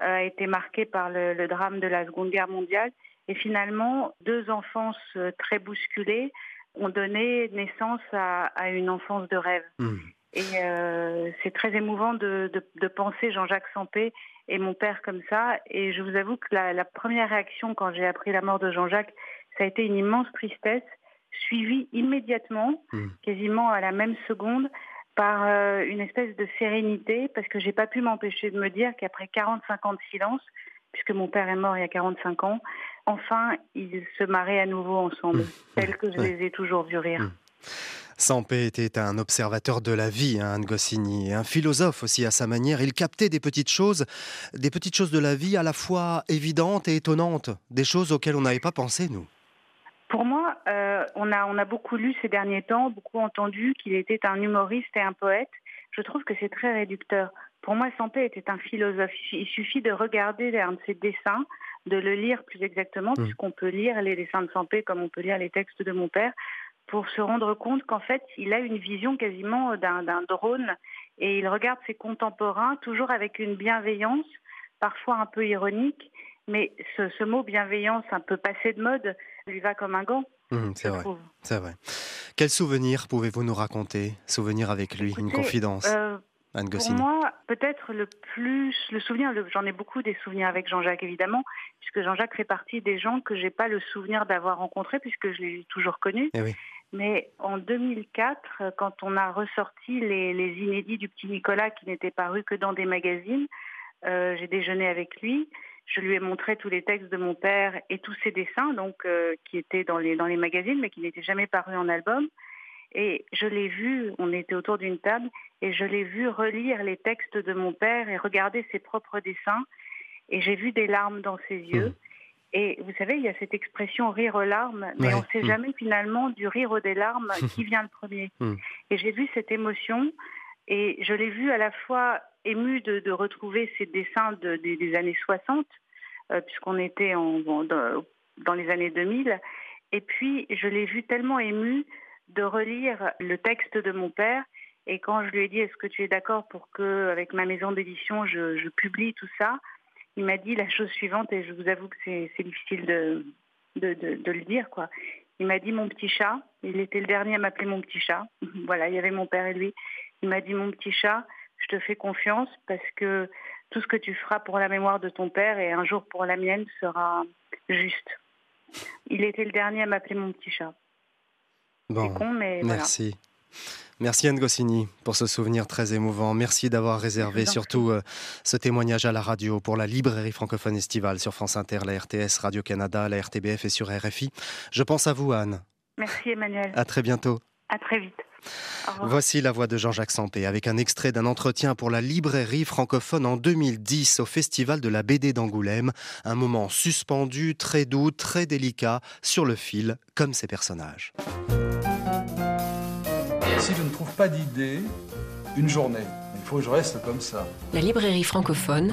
euh, a été marquée par le, le drame de la Seconde Guerre mondiale. Et finalement, deux enfances très bousculées ont donné naissance à, à une enfance de rêve. Mhm. Et euh, c'est très émouvant de, de- de penser Jean-Jacques Sampé et mon père comme ça. Et je vous avoue que la, la première réaction quand j'ai appris la mort de Jean-Jacques, ça a été une immense tristesse, suivie immédiatement, Mm. quasiment à la même seconde, par euh, une espèce de sérénité, parce que j'ai pas pu m'empêcher de me dire qu'après 45 ans de silence, puisque mon père est mort il y a 45 ans, enfin, ils se marraient à nouveau ensemble, Mm. tels que je Ouais. les ai toujours vus rire. Mm. Sampé était un observateur de la vie, hein, Anne Goscinny, un philosophe aussi à sa manière. Il captait des petites choses, des petites choses de la vie à la fois évidentes et étonnantes, des choses auxquelles on n'avait pas pensé, nous. Pour moi, euh, on, a, on a beaucoup lu ces derniers temps, beaucoup entendu qu'il était un humoriste et un poète. Je trouve que c'est très réducteur. Pour moi, Sampé était un philosophe. Il suffit de regarder un de ses dessins, de le lire plus exactement, Mm. puisqu'on peut lire les dessins de Sampé comme on peut lire les textes de mon père, pour se rendre compte qu'en fait, il a une vision quasiment d'un drone et il regarde ses contemporains toujours avec une bienveillance, parfois un peu ironique, mais ce, ce mot bienveillance un peu passé de mode lui va comme un gant, je c'est vrai, c'est vrai. Quel souvenir pouvez-vous nous raconter? Souvenir avec lui, une confidence, euh, Anne Pour moi, peut-être le plus, le souvenir, j'en ai beaucoup des souvenirs avec Jean-Jacques évidemment, puisque Jean-Jacques fait partie des gens que j'ai pas le souvenir d'avoir rencontrés, puisque je l'ai toujours connu. Eh oui. Mais en 2004, euh, quand on a ressorti les, les inédits du petit Nicolas qui n'étaient parus que dans des magazines, euh, j'ai déjeuné avec lui. Je lui ai montré tous les textes de mon père et tous ses dessins, donc euh, qui étaient dans les dans les magazines, mais qui n'étaient jamais parus en album. Et je l'ai vu, on était autour d'une table, et je l'ai vu relire les textes de mon père et regarder ses propres dessins. Et j'ai vu des larmes dans ses yeux. Mm. Et vous savez, il y a cette expression rire aux larmes, mais Ouais. on ne sait Mm. jamais finalement du rire ou des larmes (laughs) qui vient le premier. Mm. Et j'ai vu cette émotion et je l'ai vu à la fois ému de, de retrouver ces dessins de- des- des années 60, euh, puisqu'on était en, dans, dans les années 2000. Et puis, je l'ai vu tellement ému de relire le texte de mon père. Et quand je lui ai dit, est-ce que tu es d'accord pour que, avec ma maison d'édition, je, je publie tout ça Il m'a dit la chose suivante, et je vous avoue que c'est difficile de, de, de- de le dire, quoi. Il m'a dit mon petit chat. Il était le dernier à m'appeler mon petit chat. (laughs) voilà, il y avait mon père et lui. Il m'a dit mon petit chat, je te fais confiance parce que tout ce que tu feras pour la mémoire de ton père et un jour pour la mienne sera juste. Il était le dernier à m'appeler mon petit chat. Bon, con, mais merci. Merci Anne Goscinny pour ce souvenir très émouvant. Merci d'avoir réservé surtout euh, ce témoignage à la radio pour la librairie francophone estivale sur France Inter, la RTS, Radio-Canada, la RTBF et sur RFI. Je pense à vous Anne. Merci Emmanuel. À très bientôt. À très vite. Voici la voix de Jean-Jacques Sampé avec un extrait d'un entretien pour la librairie francophone en 2010 au Festival de la BD d'Angoulême. Un moment suspendu, très doux, très délicat, sur le fil, comme ces personnages. Si je ne trouve pas d'idée, une journée. Il faut que je reste comme ça. La librairie francophone.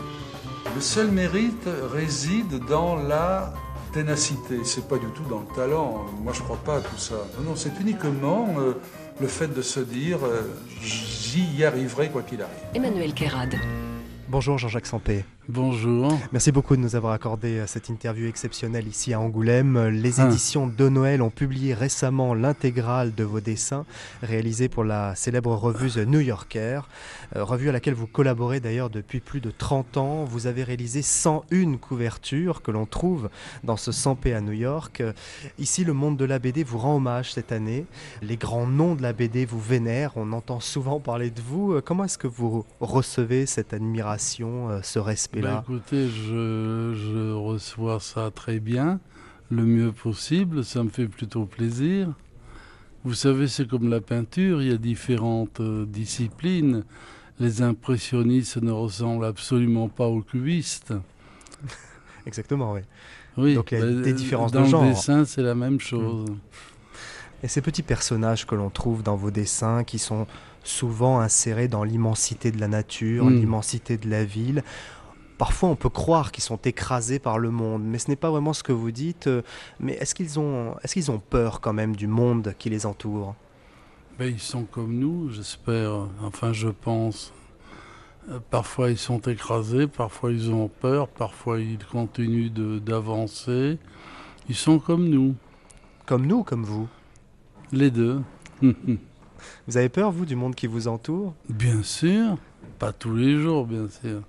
Le seul mérite réside dans la ténacité. C'est pas du tout dans le talent. Moi, je crois pas à tout ça. Non, c'est uniquement euh, le fait de se dire euh, j'y arriverai quoi qu'il arrive. Emmanuel Kérad. Bonjour Jean-Jacques Sampé. Bonjour. Merci beaucoup de nous avoir accordé euh, cette interview exceptionnelle ici à Angoulême. Les ah. éditions de Noël ont publié récemment l'intégrale de vos dessins réalisés pour la célèbre revue The New Yorker, euh, revue à laquelle vous collaborez d'ailleurs depuis plus de 30 ans. Vous avez réalisé 101 couvertures que l'on trouve dans ce 100p à New York. Ici, le monde de la BD vous rend hommage cette année. Les grands noms de la BD vous vénèrent. On entend souvent parler de vous. Euh, comment est-ce que vous recevez cette admiration, ce respect bah, écoutez, je, reçois ça très bien, le mieux possible, ça me fait plutôt plaisir. Vous savez, c'est comme la peinture, il y a différentes euh, disciplines. Les impressionnistes ne ressemblent absolument pas aux cubistes. (laughs) Exactement, oui. Oui, Donc il y a bah, des différences de genre. Dans le dessin, c'est la même chose. Mm. Et ces petits personnages que l'on trouve dans vos dessins, qui sont souvent insérés dans l'immensité de la nature, mm. l'immensité de la ville, Parfois, on peut croire qu'ils sont écrasés par le monde, mais ce n'est pas vraiment ce que vous dites. Mais est-ce qu'ils ont, est qu'ils ont peur quand même du monde qui les entoure? Ben, Ils sont comme nous, j'espère. Enfin, je pense. Euh, parfois, ils sont écrasés, parfois, ils ont peur, parfois, ils continuent d'avancer. Ils sont comme nous. Comme nous, comme vous? Les deux. (laughs) vous avez peur, vous, du monde qui vous entoure? Bien sûr. Pas tous les jours, bien sûr.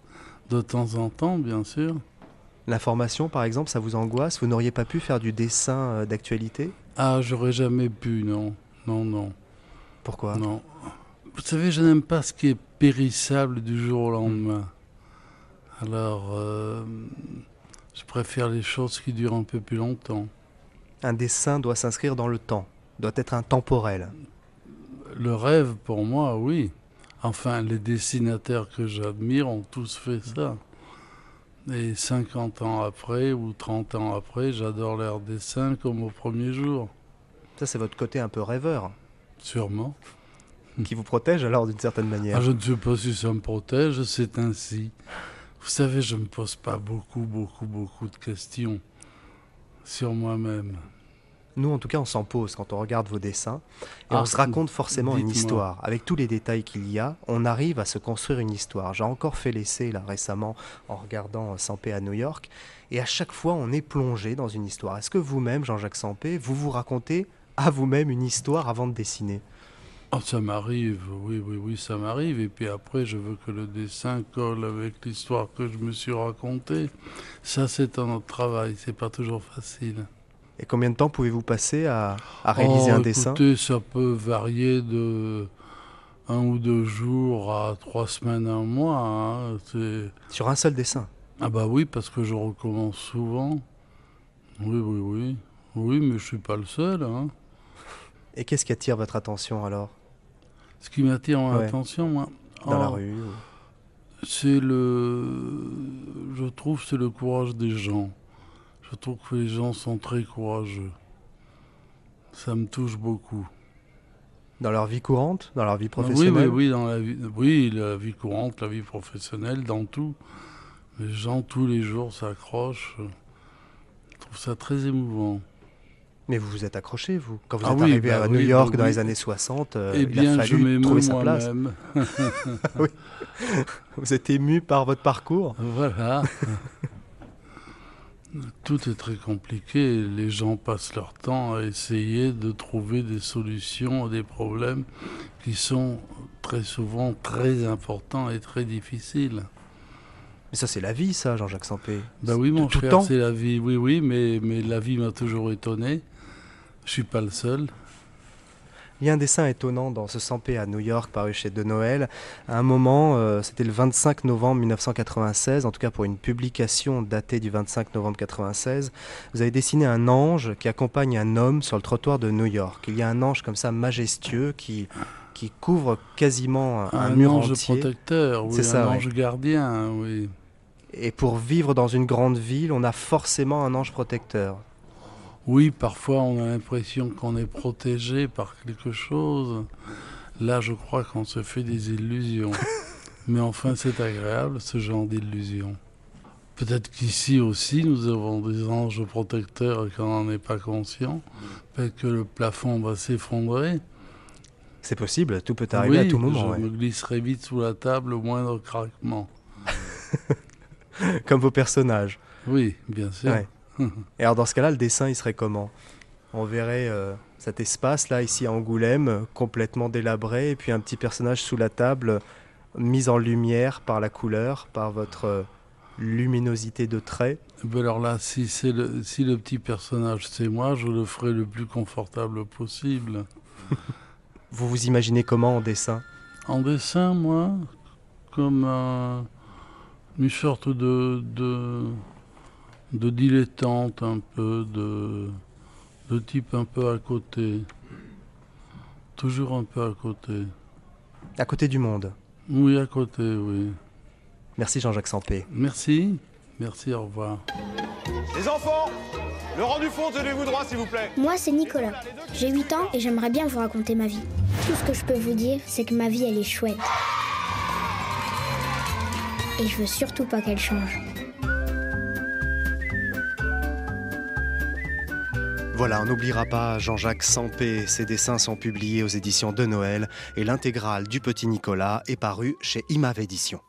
De temps en temps, bien sûr. L'information, par exemple, ça vous angoisse? Vous n'auriez pas pu faire du dessin euh, d'actualité? Ah, j'aurais jamais pu, non. Non, non. Pourquoi? Non. Vous savez, je n'aime pas ce qui est périssable du jour au lendemain. Alors, euh, je préfère les choses qui durent un peu plus longtemps. Un dessin doit s'inscrire dans le temps, doit être intemporel. Le rêve, pour moi, oui. Enfin, les dessinateurs que j'admire ont tous fait ça. Et 50 ans après ou 30 ans après, j'adore leurs dessins comme au premier jour. Ça, c'est votre côté un peu rêveur. Sûrement. Qui vous protège alors d'une certaine manière ah, Je ne sais pas si ça me protège, c'est ainsi. Vous savez, je ne me pose pas beaucoup, beaucoup, beaucoup de questions sur moi-même. Nous, en tout cas, on s'en pose quand on regarde vos dessins et on ah, se raconte forcément une histoire. Avec tous les détails qu'il y a, on arrive à se construire une histoire. J'ai encore fait l'essai là récemment en regardant Sampé à New York et à chaque fois, on est plongé dans une histoire. Est-ce que vous-même, Jean-Jacques Sampé, vous vous racontez à vous-même une histoire avant de dessiner? Oh, ça m'arrive, oui, oui, oui, ça m'arrive. Et puis après, je veux que le dessin colle avec l'histoire que je me suis racontée. Ça, c'est un autre travail, c'est pas toujours facile. Et combien de temps pouvez-vous passer à, réaliser oh, un dessin? Ça peut varier de un ou deux jours à trois semaines, un mois. Hein, Sur un seul dessin? Ah bah oui, parce que je recommence souvent. Oui, oui, oui. Oui, mais je suis pas le seul. Hein. Et qu'est-ce qui attire votre attention alors? Ce qui m'attire mon attention, moi. Dans la oh, rue C'est le. Je trouve c'est le courage des gens. Je trouve que les gens sont très courageux. Ça me touche beaucoup. Dans leur vie courante? Dans leur vie professionnelle Oui, oui, dans la vie, oui, la vie courante, la vie professionnelle, dans tout. Les gens, tous les jours, s'accrochent. Je trouve ça très émouvant. Mais vous vous êtes accroché, vous? Quand vous ah êtes arrivé bah à New York bah dans les années 60, euh, eh bien, il a fallu trouver sa place. (laughs) oui. (laughs) Vous êtes ému par votre parcours? Voilà. (laughs) Tout est très compliqué. Les gens passent leur temps à essayer de trouver des solutions à des problèmes qui sont très souvent très importants et très difficiles. Mais ça, c'est la vie, ça, Jean-Jacques Sampé. Ben oui, mon tout temps. c'est la vie. Oui, oui, mais, mais la vie m'a toujours étonné. Je suis pas le seul. Il y a un dessin étonnant dans ce Sampé à New York, paru chez De Noël. À un moment, euh, c'était le 25 novembre 1996, en tout cas pour une publication datée du 25 novembre 96, vous avez dessiné un ange qui accompagne un homme sur le trottoir de New York. Il y a un ange comme ça majestueux qui, qui couvre quasiment un, Un, mur ange entier. protecteur, oui, C'est ça, un ouais. ange gardien, oui. Et pour vivre dans une grande ville, on a forcément un ange protecteur. Oui, parfois on a l'impression qu'on est protégé par quelque chose. Là, je crois qu'on se fait des illusions. (laughs) Mais enfin, c'est agréable, ce genre d'illusion. Peut-être qu'ici aussi, nous avons des anges protecteurs et qu'on n'en est pas conscient. Peut-être que le plafond va s'effondrer. C'est possible, tout peut arriver oui, à tout moment. Je ouais. me glisserai vite sous la table au moindre craquement. (laughs) Comme vos personnages. Oui, bien sûr. Ouais. Et alors dans ce cas-là, le dessin, il serait comment? On verrait euh, cet espace-là, ici à Angoulême, euh, complètement délabré, et puis un petit personnage sous la table, mis en lumière par la couleur, par votre euh, luminosité de trait. Ben alors là, si, c'est le, si le petit personnage c'est moi, je le ferai le plus confortable possible. (laughs) Vous vous imaginez comment en dessin? En dessin, moi, comme un- une sorte de, de, de dilettante un peu, de, de type un peu à côté. Toujours un peu à côté. À côté du monde. Oui, à côté, oui. Merci Jean-Jacques Sampé. Merci. Merci, au revoir. Les enfants, le rang du fond, tenez-vous droit s'il vous plaît. Moi, c'est Nicolas. J'ai 8 ans et j'aimerais bien vous raconter ma vie. Tout ce que je peux vous dire, c'est que ma vie, elle est chouette. Et je veux surtout pas qu'elle change. Voilà, on n'oubliera pas Jean-Jacques Sampé. Ses dessins sont publiés aux éditions de Noël et l'intégrale du Petit Nicolas est parue chez Imav Éditions.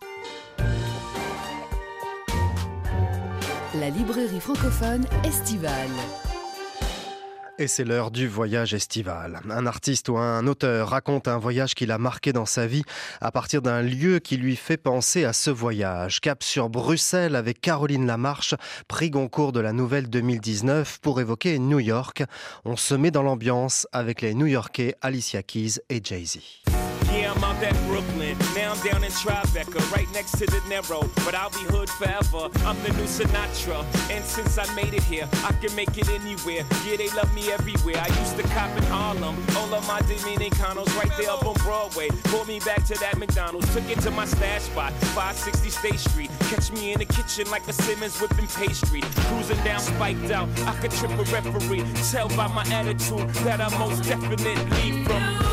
La librairie francophone estivale. Et c'est l'heure du voyage estival. Un artiste ou un auteur raconte un voyage qu'il a marqué dans sa vie à partir d'un lieu qui lui fait penser à ce voyage. Cap sur Bruxelles avec Caroline Lamarche, prix Goncourt de la Nouvelle 2019 pour évoquer New York. On se met dans l'ambiance avec les New-Yorkais Alicia Keys et Jay-Z. Yeah, I'm out at Brooklyn. Now I'm down in Tribeca, right next to the Narrow. But I'll be hood forever. I'm the new Sinatra. And since I made it here, I can make it anywhere. Yeah, they love me everywhere. I used to cop in Harlem. All of my Dominicanos right there up on Broadway. Pulled me back to that McDonald's. Took it to my stash spot, 560 State Street. Catch me in the kitchen like a Simmons whipping pastry. Cruising down, spiked out. I could trip a referee. Tell by my attitude that I most definitely from.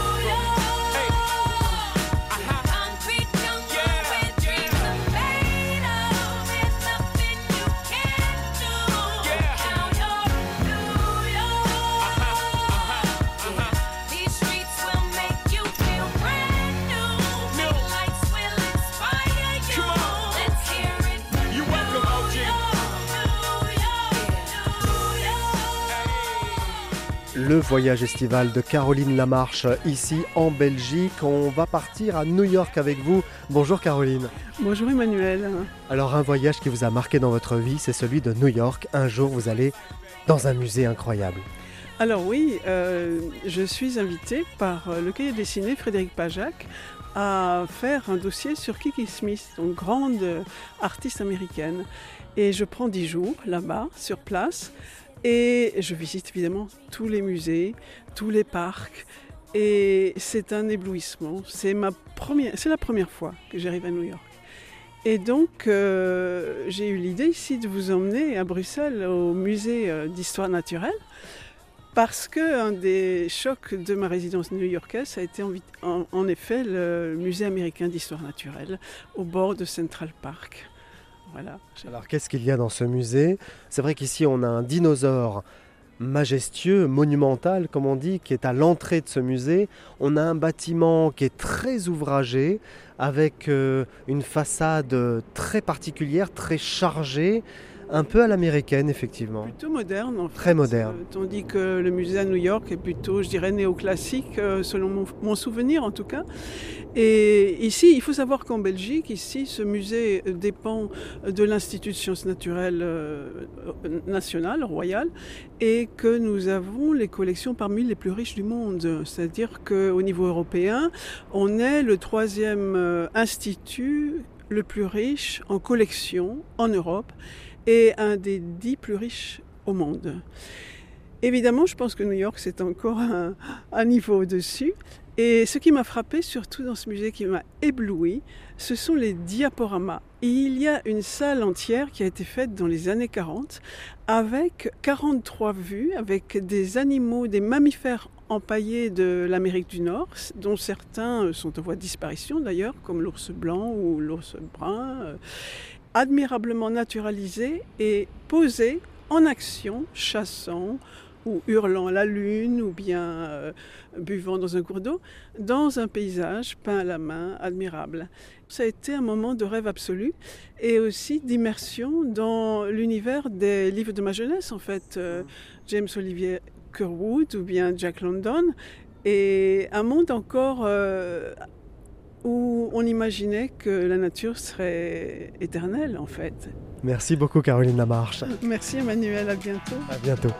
Le voyage estival de Caroline Lamarche, ici en Belgique. On va partir à New York avec vous. Bonjour Caroline. Bonjour Emmanuel. Alors un voyage qui vous a marqué dans votre vie, c'est celui de New York. Un jour, vous allez dans un musée incroyable. Alors oui, euh, je suis invitée par euh, le cahier dessiné Frédéric Pajac à faire un dossier sur Kiki Smith, une grande euh, artiste américaine. Et je prends dix jours là-bas, sur place, et je visite évidemment tous les musées, tous les parcs. Et c'est un éblouissement. C'est la première fois que j'arrive à New York. Et donc, euh, j'ai eu l'idée ici de vous emmener à Bruxelles au musée euh, d'histoire naturelle, parce que un des chocs de ma résidence new-yorkaise, a été en effet le musée américain d'histoire naturelle, au bord de Central Park. Alors qu'est-ce qu'il y a dans ce musée? C'est vrai qu'ici on a un dinosaure majestueux, monumental comme on dit, qui est à l'entrée de ce musée. On a un bâtiment qui est très ouvragé, avec euh, une façade très particulière, très chargée, un peu à l'américaine, effectivement. Plutôt moderne, en fait. Très moderne. Euh, tandis que le musée à New York est plutôt, je dirais, néoclassique, euh, selon mon, mon souvenir en tout cas. Et ici, il faut savoir qu'en Belgique, ici, ce musée dépend de l'Institut de sciences naturelles euh, nationale, royale, et que nous avons les collections parmi les plus riches du monde. C'est-à-dire qu'au niveau européen, on est le troisième euh, institut le plus riche en collection en Europe et un des dix plus riches au monde. Évidemment, je pense que New York, c'est encore un, niveau au-dessus. Et ce qui m'a frappé surtout dans ce musée, qui m'a ébloui, ce sont les diaporamas. Il y a une salle entière qui a été faite dans les années 40 avec 43 vues, avec des animaux, des mammifères empaillés de l'Amérique du Nord, dont certains sont en voie de disparition d'ailleurs, comme l'ours blanc ou l'ours brun, admirablement naturalisés et posés en action, chassant, ou hurlant la lune, ou bien euh, buvant dans un cours d'eau, dans un paysage peint à la main, admirable. Ça a été un moment de rêve absolu et aussi d'immersion dans l'univers des livres de ma jeunesse, en fait. Euh, James Olivier Curwood ou bien Jack London, et un monde encore euh, où on imaginait que la nature serait éternelle, en fait. Merci beaucoup Caroline Lamarche. Merci Emmanuel, à bientôt. À bientôt.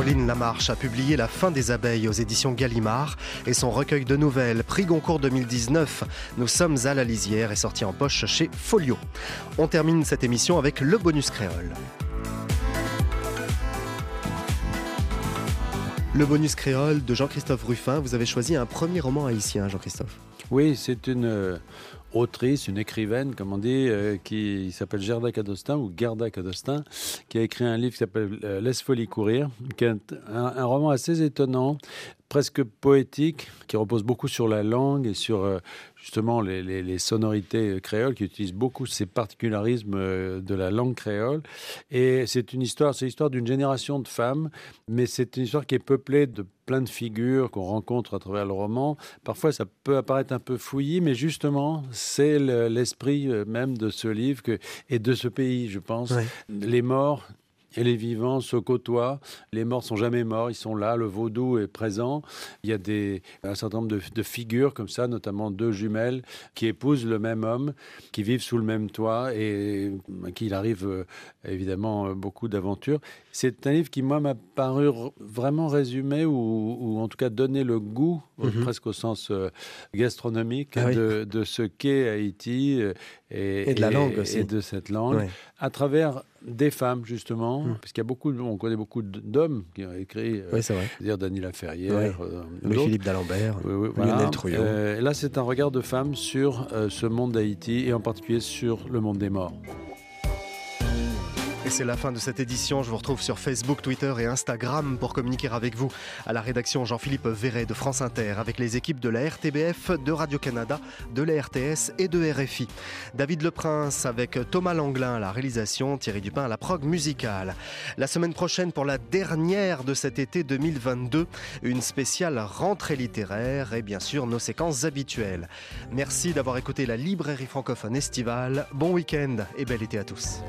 Caroline Lamarche a publié La fin des abeilles aux éditions Gallimard et son recueil de nouvelles, prix Goncourt 2019, Nous sommes à la lisière, est sorti en poche chez Folio. On termine cette émission avec le bonus créole. Le bonus créole de Jean-Christophe Ruffin, vous avez choisi un premier roman haïtien, Jean-Christophe. Oui, c'est une euh, autrice, une écrivaine, comme on dit, euh, qui s'appelle Gerda Cadostin ou Gerda Cadostin, qui a écrit un livre qui s'appelle euh, Laisse folie courir, qui est un, un roman assez étonnant, presque poétique, qui repose beaucoup sur la langue et sur euh, justement les, les- les sonorités créoles, qui utilisent beaucoup ces particularismes euh, de la langue créole. Et c'est une histoire, c'est l'histoire d'une génération de femmes, mais c'est une histoire qui est peuplée de plein de figures qu'on rencontre à travers le roman. Parfois, ça peut apparaître un peu fouillis, mais justement, c'est le- l'esprit euh, même de ce livre que, et de ce pays, je pense. Ouais. Les morts et les vivants se côtoient. Les morts sont jamais morts, ils sont là. Le vaudou est présent. Il y a des, un certain nombre de, de figures comme ça, notamment deux jumelles qui épousent le même homme, qui vivent sous le même toit et à qui il arrive euh, évidemment euh, beaucoup d'aventures. C'est un livre qui, moi, m'a paru vraiment résumé ou, ou en tout cas donné le goût, euh, Mhm. presque au sens euh, gastronomique, Ah oui. de, de ce qu'est Haïti euh, et, Et de la langue aussi. et de cette langue à travers des femmes justement, Mm. parce qu'il y a beaucoup, on connaît beaucoup d'hommes qui ont écrit, euh, Oui, c'est vrai. c'est-à-dire Dany Laferrière, Ouais. euh, Louis-Philippe d'Alembert, Oui, oui, Lionel voilà. Trouillot. Euh, et là, c'est un regard de femme sur euh, ce monde d'Haïti et en particulier sur le monde des morts. C'est la fin de cette édition. Je vous retrouve sur Facebook, Twitter et Instagram pour communiquer avec vous. À la rédaction, Jean-Philippe Verret de France Inter, avec les équipes de la RTBF, de Radio-Canada, de la RTS et de RFI. David Leprince avec Thomas Langlin à la réalisation, Thierry Dupin à la prog musicale. La semaine prochaine, pour la dernière de cet été 2022, une spéciale rentrée littéraire et bien sûr nos séquences habituelles. Merci d'avoir écouté la librairie francophone estivale. Bon week-end et bel été à tous.